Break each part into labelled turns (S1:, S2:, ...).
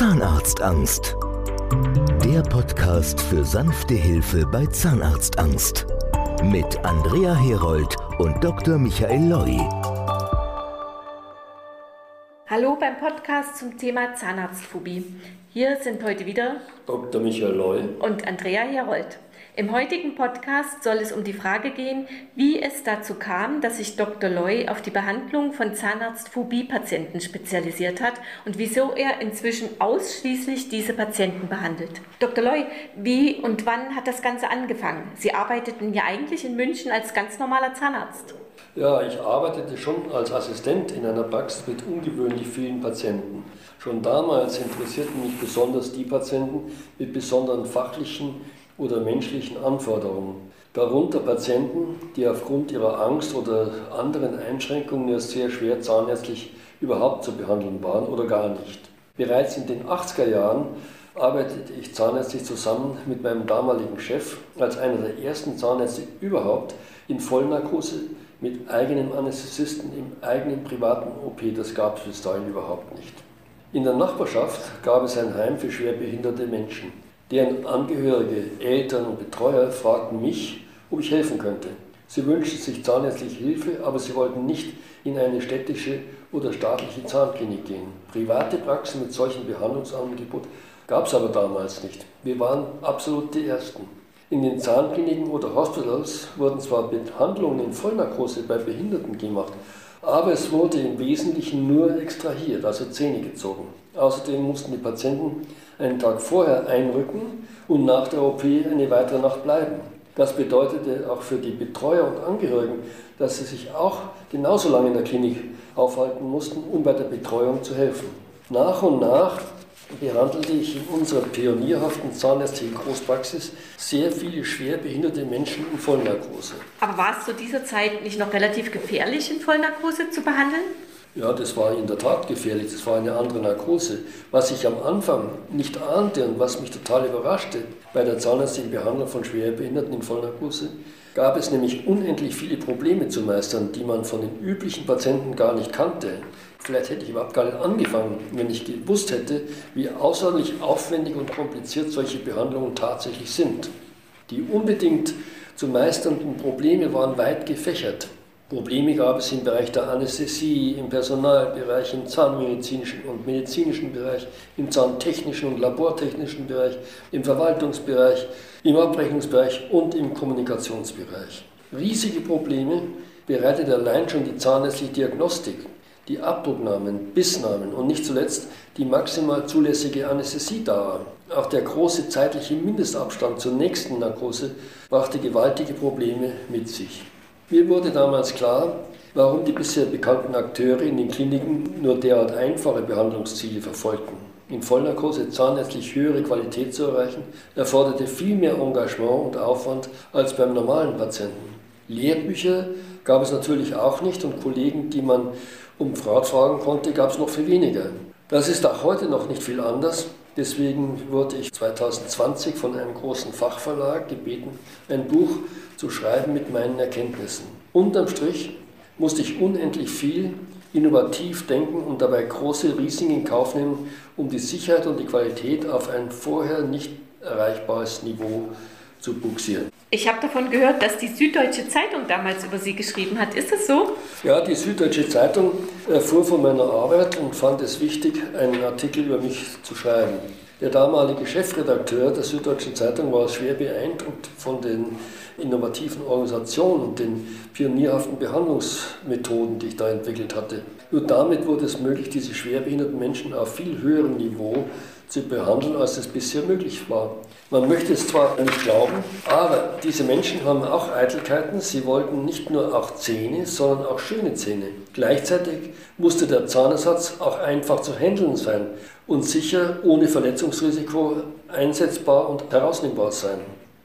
S1: Zahnarztangst. Der Podcast für sanfte Hilfe bei Zahnarztangst. Mit Andrea Herold und Dr. Michael Loi.
S2: Hallo beim Podcast zum Thema Zahnarztphobie. Hier sind heute wieder
S3: Dr. Michael Loi
S2: und Andrea Herold. Im heutigen Podcast soll es um die Frage gehen, wie es dazu kam, dass sich Dr. Loy auf die Behandlung von Zahnarztphobie-Patienten spezialisiert hat und wieso er inzwischen ausschließlich diese Patienten behandelt. Dr. Loy, wie und wann hat das Ganze angefangen? Sie arbeiteten ja eigentlich in München als ganz normaler Zahnarzt.
S3: Ja, ich arbeitete schon als Assistent in einer Praxis mit ungewöhnlich vielen Patienten. Schon damals interessierten mich besonders die Patienten mit besonderen fachlichen oder menschlichen Anforderungen. Darunter Patienten, die aufgrund ihrer Angst oder anderen Einschränkungen erst sehr schwer zahnärztlich überhaupt zu behandeln waren oder gar nicht. Bereits in den 80er Jahren arbeitete ich zahnärztlich zusammen mit meinem damaligen Chef als einer der ersten Zahnärzte überhaupt in Vollnarkose mit eigenem Anästhesisten im eigenen privaten OP. Das gab es bis dahin überhaupt nicht. In der Nachbarschaft gab es ein Heim für schwerbehinderte Menschen. Deren Angehörige, Eltern und Betreuer fragten mich, ob ich helfen könnte. Sie wünschten sich zahnärztliche Hilfe, aber sie wollten nicht in eine städtische oder staatliche Zahnklinik gehen. Private Praxen mit solchem Behandlungsangebot gab es aber damals nicht. Wir waren absolut die Ersten. In den Zahnkliniken oder Hospitals wurden zwar Behandlungen in Vollnarkose bei Behinderten gemacht, aber es wurde im Wesentlichen nur extrahiert, also Zähne gezogen. Außerdem mussten die Patienten einen Tag vorher einrücken und nach der OP eine weitere Nacht bleiben. Das bedeutete auch für die Betreuer und Angehörigen, dass sie sich auch genauso lange in der Klinik aufhalten mussten, um bei der Betreuung zu helfen. Nach und nach behandelte ich in unserer pionierhaften zahnärztlichen Großpraxis sehr viele schwer behinderte Menschen in Vollnarkose.
S2: Aber war es zu dieser Zeit nicht noch relativ gefährlich, in Vollnarkose zu behandeln?
S3: Ja, das war in der Tat gefährlich, das war eine andere Narkose. Was ich am Anfang nicht ahnte und was mich total überraschte bei der zahnärztlichen Behandlung von Schwerbehinderten in Vollnarkose, gab es nämlich unendlich viele Probleme zu meistern, die man von den üblichen Patienten gar nicht kannte. Vielleicht hätte ich überhaupt gar nicht angefangen, wenn ich gewusst hätte, wie außerordentlich aufwendig und kompliziert solche Behandlungen tatsächlich sind. Die unbedingt zu meisternden Probleme waren weit gefächert. Probleme gab es im Bereich der Anästhesie, im Personalbereich, im zahnmedizinischen und medizinischen Bereich, im zahntechnischen und labortechnischen Bereich, im Verwaltungsbereich, im Abrechnungsbereich und im Kommunikationsbereich. Riesige Probleme bereitet allein schon die zahnärztliche Diagnostik, die Abdrucknahmen, Bissnamen und nicht zuletzt die maximal zulässige Anästhesiedauer. Auch der große zeitliche Mindestabstand zur nächsten Narkose brachte gewaltige Probleme mit sich. Mir wurde damals klar, warum die bisher bekannten Akteure in den Kliniken nur derart einfache Behandlungsziele verfolgten. In Vollnarkose zahnärztlich höhere Qualität zu erreichen, erforderte viel mehr Engagement und Aufwand als beim normalen Patienten. Lehrbücher gab es natürlich auch nicht und Kollegen, die man um Rat fragen konnte, gab es noch viel weniger. Das ist auch heute noch nicht viel anders. Deswegen wurde ich 2020 von einem großen Fachverlag gebeten, ein Buch zu schreiben mit meinen Erkenntnissen. Unterm Strich musste ich unendlich viel innovativ denken und dabei große Risiken in Kauf nehmen, um die Sicherheit und die Qualität auf ein vorher nicht erreichbares Niveau zu buxieren.
S2: Ich habe davon gehört, dass die Süddeutsche Zeitung damals über Sie geschrieben hat. Ist das so?
S3: Ja, die Süddeutsche Zeitung erfuhr von meiner Arbeit und fand es wichtig, einen Artikel über mich zu schreiben. Der damalige Chefredakteur der Süddeutschen Zeitung war schwer beeindruckt von den innovativen Organisationen und den pionierhaften Behandlungsmethoden, die ich da entwickelt hatte. Nur damit wurde es möglich, diese schwerbehinderten Menschen auf viel höherem Niveau zu behandeln, als es bisher möglich war. Man möchte es zwar nicht glauben, aber diese Menschen haben auch Eitelkeiten. Sie wollten nicht nur auch Zähne, sondern auch schöne Zähne. Gleichzeitig musste der Zahnersatz auch einfach zu handeln sein und sicher ohne Verletzungsrisiko einsetzbar und herausnehmbar sein.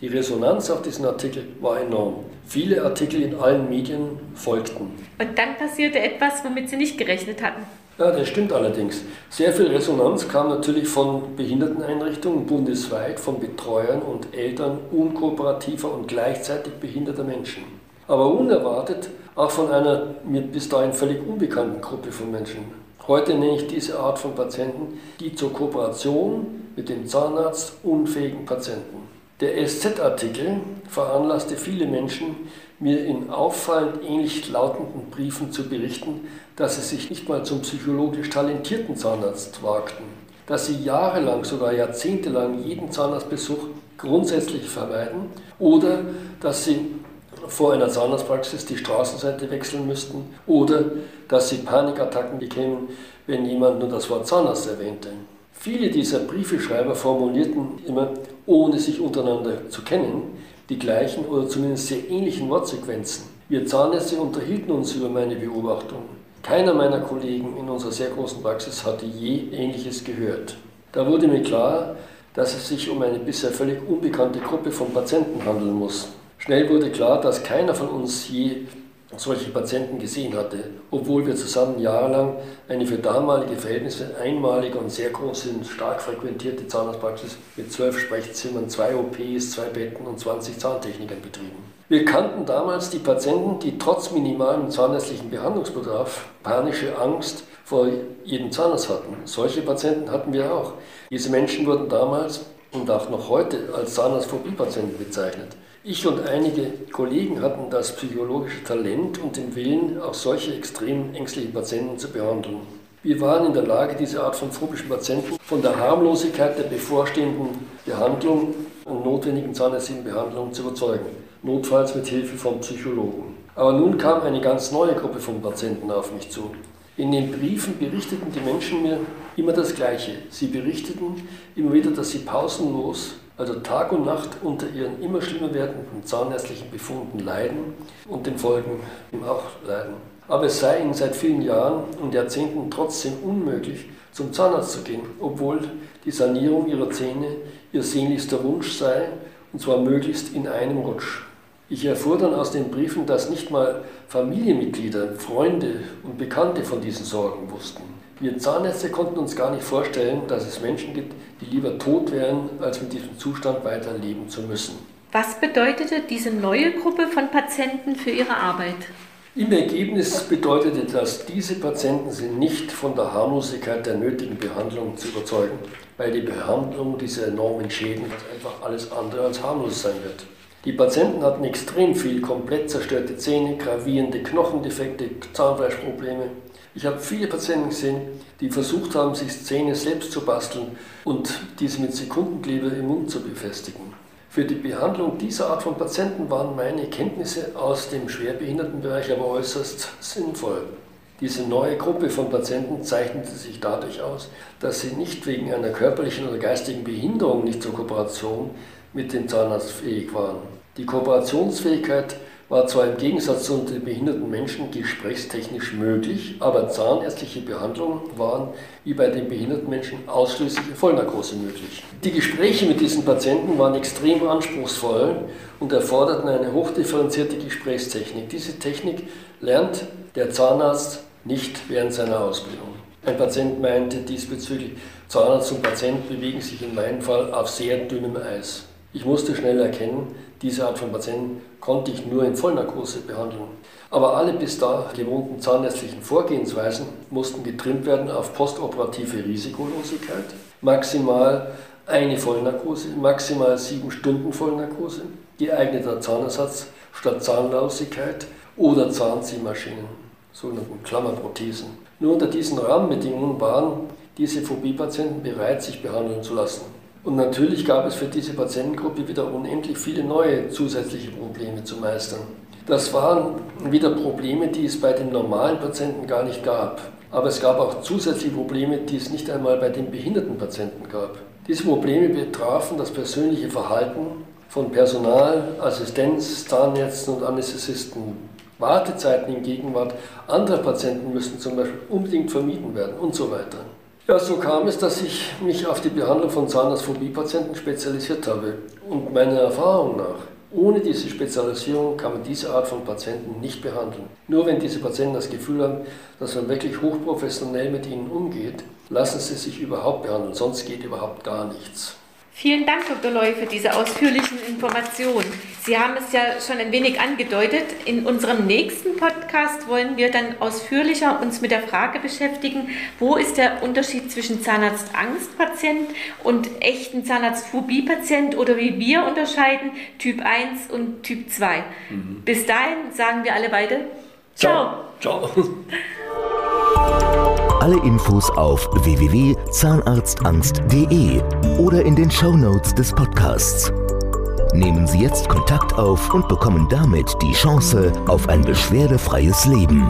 S3: Die Resonanz auf diesen Artikel war enorm. Viele Artikel in allen Medien folgten.
S2: Und dann passierte etwas, womit Sie nicht gerechnet hatten.
S3: Ja, das stimmt allerdings. Sehr viel Resonanz kam natürlich von Behinderteneinrichtungen bundesweit, von Betreuern und Eltern unkooperativer und gleichzeitig behinderter Menschen. Aber unerwartet auch von einer mir bis dahin völlig unbekannten Gruppe von Menschen. Heute nenne ich diese Art von Patienten die zur Kooperation mit dem Zahnarzt unfähigen Patienten. Der SZ-Artikel veranlasste viele Menschen, mir in auffallend ähnlich lautenden Briefen zu berichten, dass sie sich nicht mal zum psychologisch talentierten Zahnarzt wagten, dass sie jahrelang, sogar jahrzehntelang jeden Zahnarztbesuch grundsätzlich vermeiden oder dass sie vor einer Zahnarztpraxis die Straßenseite wechseln müssten oder dass sie Panikattacken bekämen, wenn jemand nur das Wort Zahnarzt erwähnte. Viele dieser Briefeschreiber formulierten immer, ohne sich untereinander zu kennen, die gleichen oder zumindest sehr ähnlichen Wortsequenzen. Wir Zahnärzte unterhielten uns über meine Beobachtung. Keiner meiner Kollegen in unserer sehr großen Praxis hatte je Ähnliches gehört. Da wurde mir klar, dass es sich um eine bisher völlig unbekannte Gruppe von Patienten handeln muss. Schnell wurde klar, dass keiner von uns je solche Patienten gesehen hatte, obwohl wir zusammen jahrelang eine für damalige Verhältnisse einmalige und sehr große und stark frequentierte Zahnarztpraxis mit zwölf Sprechzimmern, zwei OPs, zwei Betten und 20 Zahntechnikern betrieben. Wir kannten damals die Patienten, die trotz minimalem zahnärztlichen Behandlungsbedarf panische Angst vor jedem Zahnarzt hatten. Solche Patienten hatten wir auch. Diese Menschen wurden damals und auch noch heute als Zahnarztphobie-Patienten bezeichnet. Ich und einige Kollegen hatten das psychologische Talent und den Willen, auch solche extrem ängstlichen Patienten zu behandeln. Wir waren in der Lage, diese Art von phobischen Patienten von der Harmlosigkeit der bevorstehenden Behandlung und notwendigen zahnärztlichen Behandlung zu überzeugen, notfalls mit Hilfe von Psychologen. Aber nun kam eine ganz neue Gruppe von Patienten auf mich zu. In den Briefen berichteten die Menschen mir immer das Gleiche. Sie berichteten immer wieder, dass sie pausenlos also Tag und Nacht unter ihren immer schlimmer werdenden zahnärztlichen Befunden leiden und den Folgen auch leiden. Aber es sei ihnen seit vielen Jahren und Jahrzehnten trotzdem unmöglich, zum Zahnarzt zu gehen, obwohl die Sanierung ihrer Zähne ihr sehnlichster Wunsch sei, und zwar möglichst in einem Rutsch. Ich erfuhr dann aus den Briefen, dass nicht mal Familienmitglieder, Freunde und Bekannte von diesen Sorgen wussten. Wir Zahnärzte konnten uns gar nicht vorstellen, dass es Menschen gibt, die lieber tot wären, als mit diesem Zustand weiterleben zu müssen.
S2: Was bedeutete diese neue Gruppe von Patienten für Ihre Arbeit?
S3: Im Ergebnis bedeutete das, diese Patienten sind nicht von der Harmlosigkeit der nötigen Behandlung zu überzeugen, weil die Behandlung dieser enormen Schäden einfach alles andere als harmlos sein wird. Die Patienten hatten extrem viel komplett zerstörte Zähne, gravierende Knochendefekte, Zahnfleischprobleme, ich habe viele Patienten gesehen, die versucht haben, sich Zähne selbst zu basteln und diese mit Sekundenkleber im Mund zu befestigen. Für die Behandlung dieser Art von Patienten waren meine Kenntnisse aus dem Schwerbehindertenbereich aber äußerst sinnvoll. Diese neue Gruppe von Patienten zeichnete sich dadurch aus, dass sie nicht wegen einer körperlichen oder geistigen Behinderung nicht zur Kooperation mit dem Zahnarzt fähig waren. Die Kooperationsfähigkeit war zwar im Gegensatz zu den behinderten Menschen gesprächstechnisch möglich, aber zahnärztliche Behandlungen waren wie bei den behinderten Menschen ausschließlich Vollnarkose möglich. Die Gespräche mit diesen Patienten waren extrem anspruchsvoll und erforderten eine hochdifferenzierte Gesprächstechnik. Diese Technik lernt der Zahnarzt nicht während seiner Ausbildung. Ein Patient meinte diesbezüglich, Zahnarzt und Patient bewegen sich in meinem Fall auf sehr dünnem Eis. Ich musste schnell erkennen, diese Art von Patienten konnte ich nur in Vollnarkose behandeln. Aber alle bis da gewohnten zahnärztlichen Vorgehensweisen mussten getrimmt werden auf postoperative Risikolosigkeit, maximal eine Vollnarkose, maximal sieben Stunden Vollnarkose, geeigneter Zahnersatz statt Zahnlosigkeit oder Zahnziehmaschinen, sogenannten Klammerprothesen. Nur unter diesen Rahmenbedingungen waren diese Phobie-Patienten bereit, sich behandeln zu lassen. Und natürlich gab es für diese Patientengruppe wieder unendlich viele neue zusätzliche Probleme zu meistern. Das waren wieder Probleme, die es bei den normalen Patienten gar nicht gab. Aber es gab auch zusätzliche Probleme, die es nicht einmal bei den behinderten Patienten gab. Diese Probleme betrafen das persönliche Verhalten von Personal, Assistenz, Zahnärzten und Anästhesisten. Wartezeiten in Gegenwart anderer Patienten müssten zum Beispiel unbedingt vermieden werden und so weiter. Ja, so kam es, dass ich mich auf die Behandlung von Zahnarztphobie-Patienten spezialisiert habe. Und meiner Erfahrung nach, ohne diese Spezialisierung kann man diese Art von Patienten nicht behandeln. Nur wenn diese Patienten das Gefühl haben, dass man wirklich hochprofessionell mit ihnen umgeht, lassen sie sich überhaupt behandeln, sonst geht überhaupt gar nichts.
S2: Vielen Dank, Dr. Loy, für diese ausführlichen Informationen. Sie haben es ja schon ein wenig angedeutet. In unserem nächsten Podcast wollen wir dann ausführlicher uns mit der Frage beschäftigen, wo ist der Unterschied zwischen Zahnarztangstpatient und echten Zahnarztphobie-Patient oder wie wir unterscheiden Typ 1 und Typ 2. Mhm. Bis dahin sagen wir alle beide Ciao. Ciao. Ciao.
S1: Alle Infos auf www.zahnarztangst.de oder in den Show Notes des Podcasts. Nehmen Sie jetzt Kontakt auf und bekommen damit die Chance auf ein beschwerdefreies Leben.